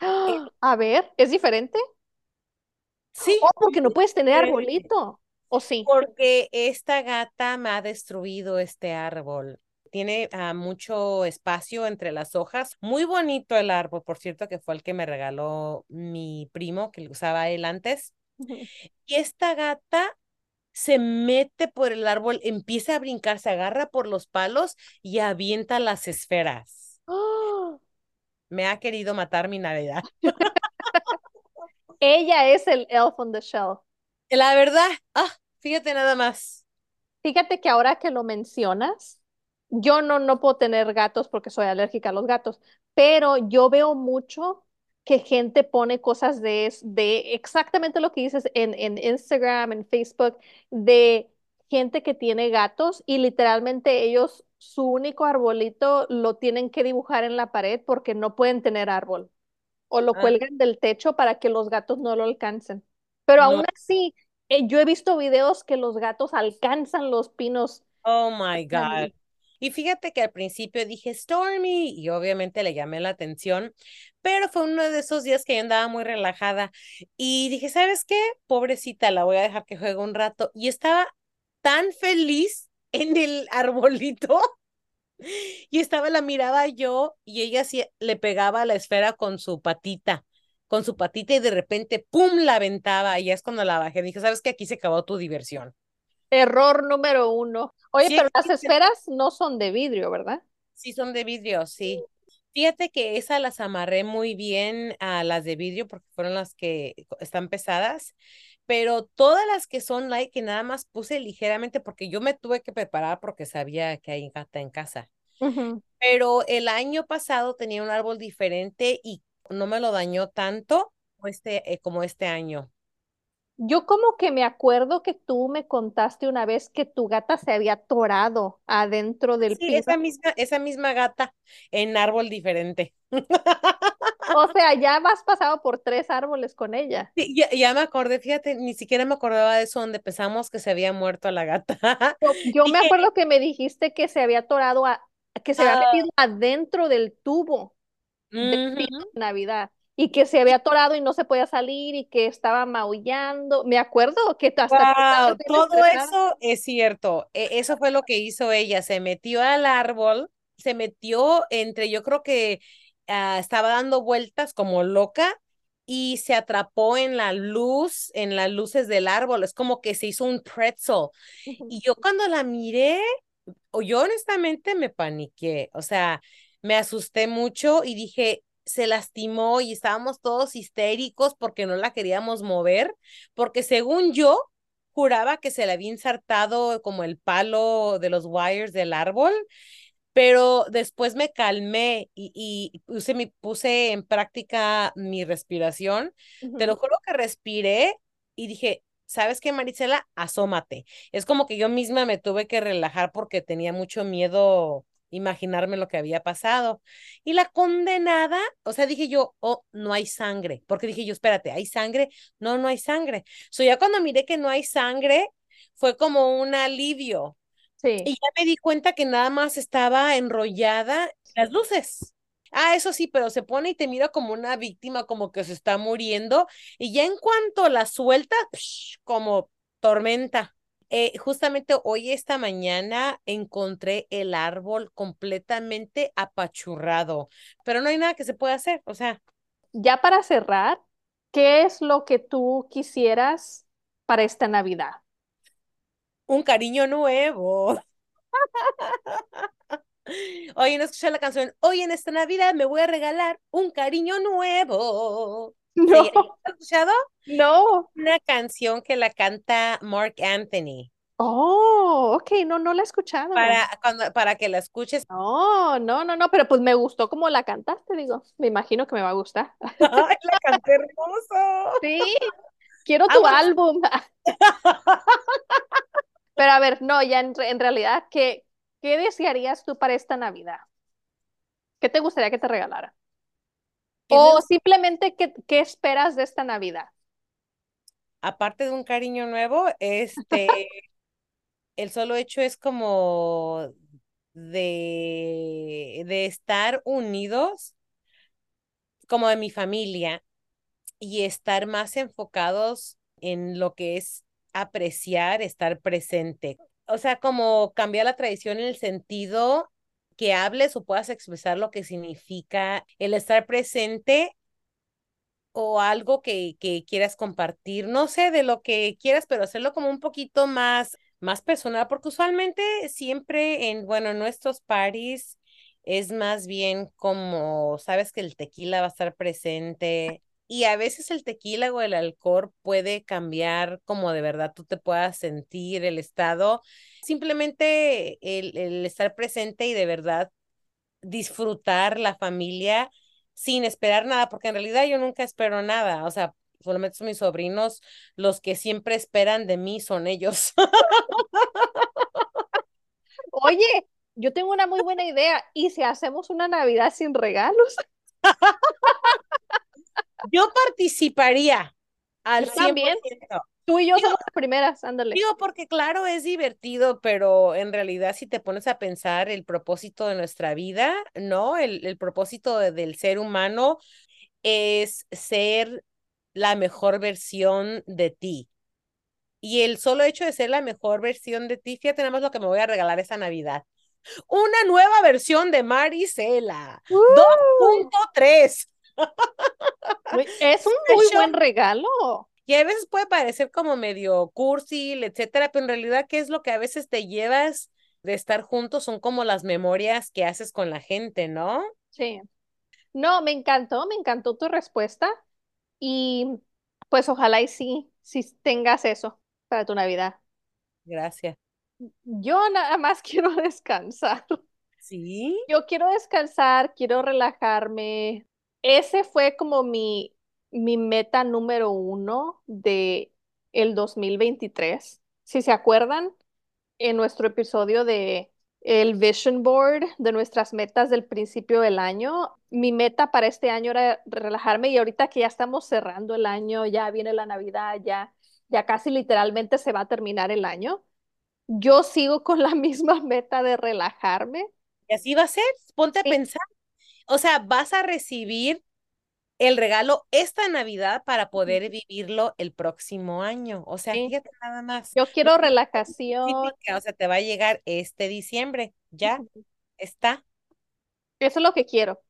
Eh. A ver, ¿es diferente? Oh, sí, porque no puedes tener diferente. arbolito. ¿O sí? Porque esta gata me ha destruido este árbol. Tiene ah, mucho espacio entre las hojas. Muy bonito el árbol, por cierto, que fue el que me regaló mi primo, que lo usaba él antes. Y esta gata se mete por el árbol, empieza a brincar, se agarra por los palos y avienta las esferas. ¡Ah! Me ha querido matar mi Navidad. Ella es el elf on the shelf. La verdad, ah, fíjate nada más. Fíjate que ahora que lo mencionas, yo no, no puedo tener gatos porque soy alérgica a los gatos, pero yo veo mucho que gente pone cosas de, de exactamente lo que dices en, en Instagram, en Facebook, de gente que tiene gatos y literalmente ellos su único arbolito lo tienen que dibujar en la pared porque no pueden tener árbol o lo Ah, cuelgan del techo para que los gatos no lo alcancen. Pero aún no, así, eh, yo he visto videos que los gatos alcanzan los pinos oh my God. Y fíjate que al principio dije Stormy y obviamente le llamé la atención, pero fue uno de esos días que yo andaba muy relajada y dije, ¿sabes qué? Pobrecita, la voy a dejar que juegue un rato. Y estaba tan feliz en el arbolito y estaba, la miraba yo y ella sí le pegaba a la esfera con su patita, con su patita y de repente, ¡pum!, la aventaba y es cuando la bajé. Dije, ¿sabes qué? Aquí se acabó tu diversión. Error número uno. Oye, Sí pero las esferas no son de vidrio, ¿verdad? Sí, son de vidrio, sí. Fíjate que esas las amarré muy bien a las de vidrio porque fueron las que están pesadas, pero todas las que son light que nada más puse ligeramente porque yo me tuve que preparar porque sabía que hay gata en casa. Pero el año pasado tenía un árbol diferente y no me lo dañó tanto este, eh, como este año. Yo como que me acuerdo que tú me contaste una vez que tu gata se había atorado adentro del Sí, esa misma, esa misma gata en árbol diferente. O sea, ya has pasado por tres árboles con ella. Sí, ya, ya me acordé, fíjate, ni siquiera me acordaba de eso donde pensamos que se había muerto la gata. Yo, me acuerdo que me dijiste que se había atorado a, que se había ah, metido adentro del tubo de Navidad y que se había atorado y no se podía salir y que estaba maullando. Me acuerdo que hasta Wow, todo eso es cierto. E- eso fue lo que hizo ella. Se metió al árbol, se metió entre, yo creo que ah, estaba dando vueltas como loca y se atrapó en la luz, en las luces del árbol. Es como que se hizo un pretzel. Y yo cuando la miré, o yo honestamente me paniqué, o sea, me asusté mucho y dije, se lastimó y estábamos todos histéricos porque no la queríamos mover, porque según yo, juraba que se le había insertado como el palo de los wires del árbol, pero después me calmé y, y puse, mi, puse en práctica mi respiración. Te ujú. lo juro que respiré y dije, ¿sabes qué, Marisela? Asómate. Es como que yo misma me tuve que relajar porque tenía mucho miedo imaginarme lo que había pasado. Y la condenada, o sea, dije yo, oh, no hay sangre, porque dije yo, espérate, ¿hay sangre? No, no hay sangre. So ya cuando miré que no hay sangre, fue como un alivio y Sí. ya me di cuenta que nada más estaba enrollada en las luces. Ah, eso sí, pero se pone y te mira como una víctima, como que se está muriendo. Y ya en cuanto la suelta, psh, como tormenta. Eh, justamente hoy, esta mañana, encontré el árbol completamente apachurrado, pero no hay nada que se pueda hacer. O sea, Ya para cerrar, ¿qué es lo que tú quisieras para esta Navidad? un cariño nuevo. Hoy no escuché la canción. Hoy en esta Navidad me voy a regalar un cariño nuevo. No, ¿Sí? ¿Has escuchado? no. Una canción que la canta Mark Anthony. Oh, ok, no, no la he escuchado. Para, cuando, para que la escuches. No, no, no, no, pero pues me gustó como la cantaste, digo. Me imagino que me va a gustar. ¡Ay, la canté hermoso! Sí, quiero Ah, tu álbum. Pero a ver, no, ya en, en realidad, ¿qué, qué desearías tú para esta Navidad? ¿Qué te gustaría que te regalara? ¿Qué me O simplemente, ¿qué, qué esperas de esta Navidad? Aparte de un cariño nuevo, este, el solo hecho es como de, de estar unidos como de mi familia y estar más enfocados en lo que es apreciar, estar presente. O sea, como cambiar la tradición en el sentido que hables o puedas expresar lo que significa el estar presente o algo que, que quieras compartir, no sé, de lo que quieras, pero hacerlo como un poquito más, más personal, porque usualmente siempre en, bueno, en nuestros parties es más bien como, sabes que el tequila va a estar presente y a veces el tequila o el alcohol puede cambiar como de verdad tú te puedas sentir el estado, simplemente el, el estar presente y de verdad disfrutar la familia sin esperar nada, porque en realidad yo nunca espero nada, o sea, solamente son mis sobrinos, los que siempre esperan de mí son ellos. Oye, yo tengo una muy buena idea. ¿Y si hacemos una Navidad sin regalos? Yo participaría al Yo 100%. también. Tú y yo Digo- somos las primeras, ándale. Digo, porque claro, es divertido, pero en realidad si te pones a pensar el propósito de nuestra vida, ¿no? El, el propósito de- del ser humano es ser la mejor versión de ti. Y el solo hecho de ser la mejor versión de ti, fíjate nada más lo que me voy a regalar esta Navidad. Una nueva versión de Marisela. ¡Uh! 2.3. Es un muy buen regalo. Y a veces puede parecer como medio cursi, etcétera, pero en realidad, ¿qué es lo que a veces te llevas de estar juntos? Son como las memorias que haces con la gente, ¿no? Sí. No, me encantó, me encantó tu respuesta. Y pues ojalá y sí, sí tengas eso para tu Navidad. Gracias. Yo nada más quiero descansar. Sí. Yo quiero descansar, quiero relajarme. Ese fue como mi, mi meta número uno de el 2023. Si se acuerdan, en nuestro episodio de el Vision Board de nuestras metas del principio del año, mi meta para este año era relajarme y ahorita que ya estamos cerrando el año, ya viene la Navidad, ya, ya casi literalmente se va a terminar el año. Yo sigo con la misma meta de relajarme. Y así va a ser. Ponte a Sí. pensar. O sea, vas a recibir el regalo esta Navidad para poder vivirlo el próximo año. O sea, Sí. fíjate nada más. Yo quiero relajación. O sea, te va a llegar este diciembre. Ya está. Eso es lo que quiero.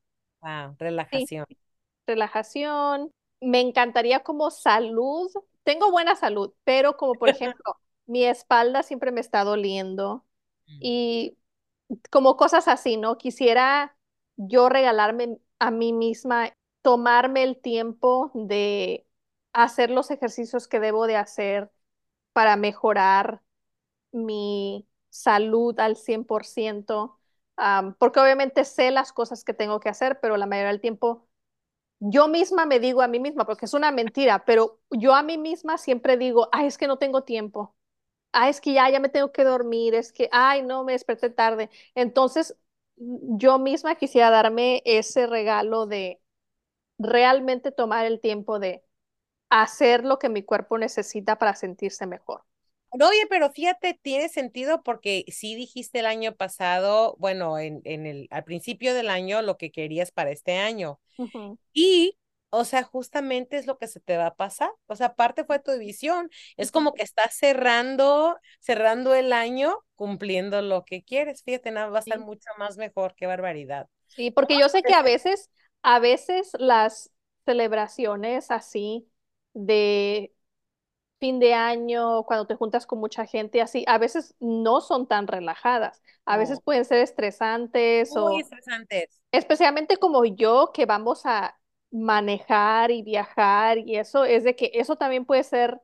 Wow, relajación. Relajación. Me encantaría como salud. Tengo buena salud, pero como por ejemplo, mi espalda siempre me está doliendo y como cosas así, ¿no? Quisiera yo regalarme a mí misma, tomarme el tiempo de hacer los ejercicios que debo de hacer para mejorar mi salud al 100%, am, porque obviamente sé las cosas que tengo que hacer, pero la mayoría del tiempo yo misma me digo a mí misma, porque es una mentira, pero yo a mí misma siempre digo, ay, es que no tengo tiempo, ay, es que ya, ya me tengo que dormir, es que, ay, no, me desperté tarde. Entonces, yo misma quisiera darme ese regalo de realmente tomar el tiempo de hacer lo que mi cuerpo necesita para sentirse mejor. Oye, pero fíjate, tiene sentido porque sí dijiste el año pasado, bueno, en, en el, al principio del año lo que querías para este año. Y, o sea, justamente es lo que se te va a pasar. O sea, aparte fue tu visión. Es como que estás cerrando, cerrando el año, cumpliendo lo que quieres. Fíjate, nada, va a estar Sí. mucho más mejor. Qué barbaridad. Sí, porque yo sé que a veces, a veces las celebraciones así de fin de año, cuando te juntas con mucha gente así, a veces no son tan relajadas. A veces pueden ser estresantes Muy o estresantes. especialmente como yo que vamos a manejar y viajar y eso es de que eso también puede ser,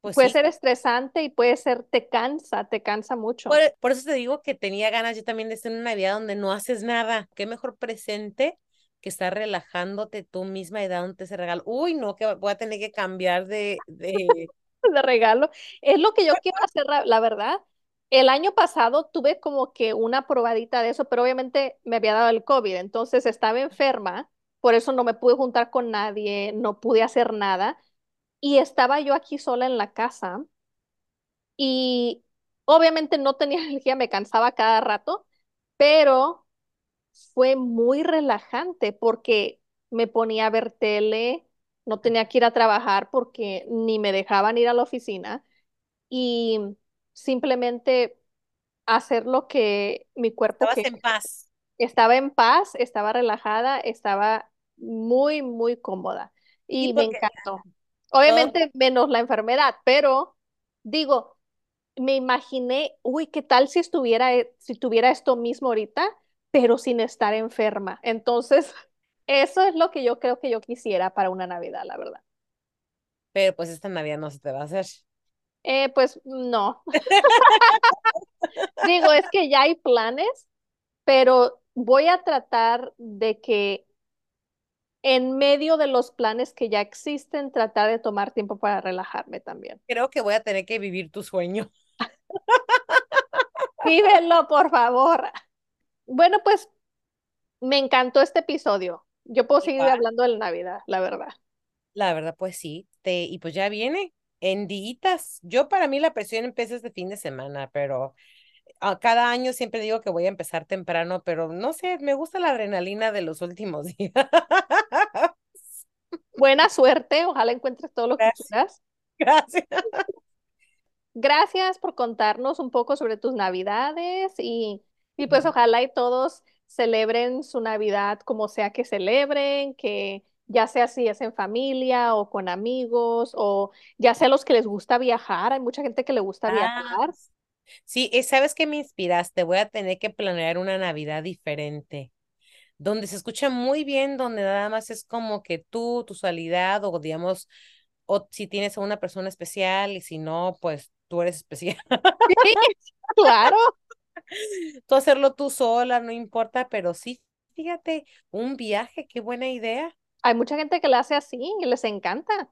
Pues puede sí, ser estresante y puede ser, te cansa, te cansa mucho. por eso te digo que tenía ganas yo también de estar en una Navidad donde no haces nada. Qué mejor presente que estar relajándote tú misma y dándote ese regalo. Uy, no, que voy a tener que cambiar de, de... de regalo. Es lo que yo quiero hacer, la verdad. El año pasado tuve como que una probadita de eso, pero obviamente me había dado el COVID, entonces estaba enferma, por eso no me pude juntar con nadie, no pude hacer nada y estaba yo aquí sola en la casa y obviamente no tenía energía, me cansaba cada rato, pero fue muy relajante porque me ponía a ver tele, no tenía que ir a trabajar porque ni me dejaban ir a la oficina y simplemente hacer lo que mi cuerpo Estabas que en paz. estaba en paz, estaba relajada, estaba muy, muy cómoda y me encantó. Obviamente menos la enfermedad, pero digo, me imaginé, uy, ¿qué tal si estuviera, e- si tuviera esto mismo ahorita, pero sin estar enferma? Entonces, eso es lo que yo creo que yo quisiera para una Navidad, la verdad. Pero pues esta Navidad no se te va a hacer. Eh, pues no. Digo, es que ya hay planes, pero voy a tratar de que en medio de los planes que ya existen, tratar de tomar tiempo para relajarme también. Creo que voy a tener que vivir tu sueño. Vívelo, por favor. Bueno, pues me encantó este episodio. Yo puedo seguir hablando de la Navidad, la verdad. la verdad, pues sí. Te, y pues ya viene en días. Yo para mí la presión empieza este fin de semana, pero a cada año siempre digo que voy a empezar temprano, pero no sé, me gusta la adrenalina de los últimos días. Buena suerte, ojalá encuentres todo lo que quieras. Gracias. Gracias por contarnos un poco sobre tus Navidades y, y pues ojalá y todos celebren su Navidad como sea que celebren, que ya sea si es en familia o con amigos o ya sea los que les gusta viajar. Hay mucha gente que le gusta Ah, viajar. Sí, eh, ¿sabes qué me inspiraste? Voy a tener que planear una Navidad diferente, donde se escucha muy bien, donde nada más es como que tú, tu soledad, o digamos, o si tienes a una persona especial, y si no, pues tú eres especial. Claro, Tú hacerlo tú sola, no importa, pero sí, fíjate, un viaje, qué buena idea. hay mucha gente que lo hace así y les encanta.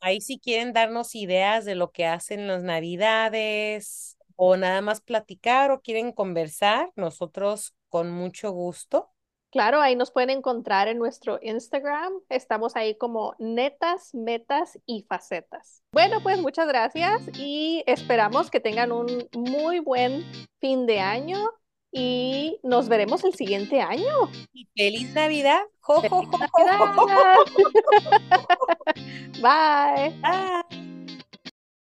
Ahí si quieren darnos ideas de lo que hacen las navidades o nada más platicar o quieren conversar, nosotros con mucho gusto. Claro, ahí nos pueden encontrar en nuestro Instagram. Estamos ahí como netas, metas y facetas. Bueno, pues muchas gracias y esperamos que tengan un muy buen fin de año y nos veremos el siguiente año. Y feliz Navidad. Jo, jo, ¡Feliz jo, jo, jo. Navidad! Bye. Bye.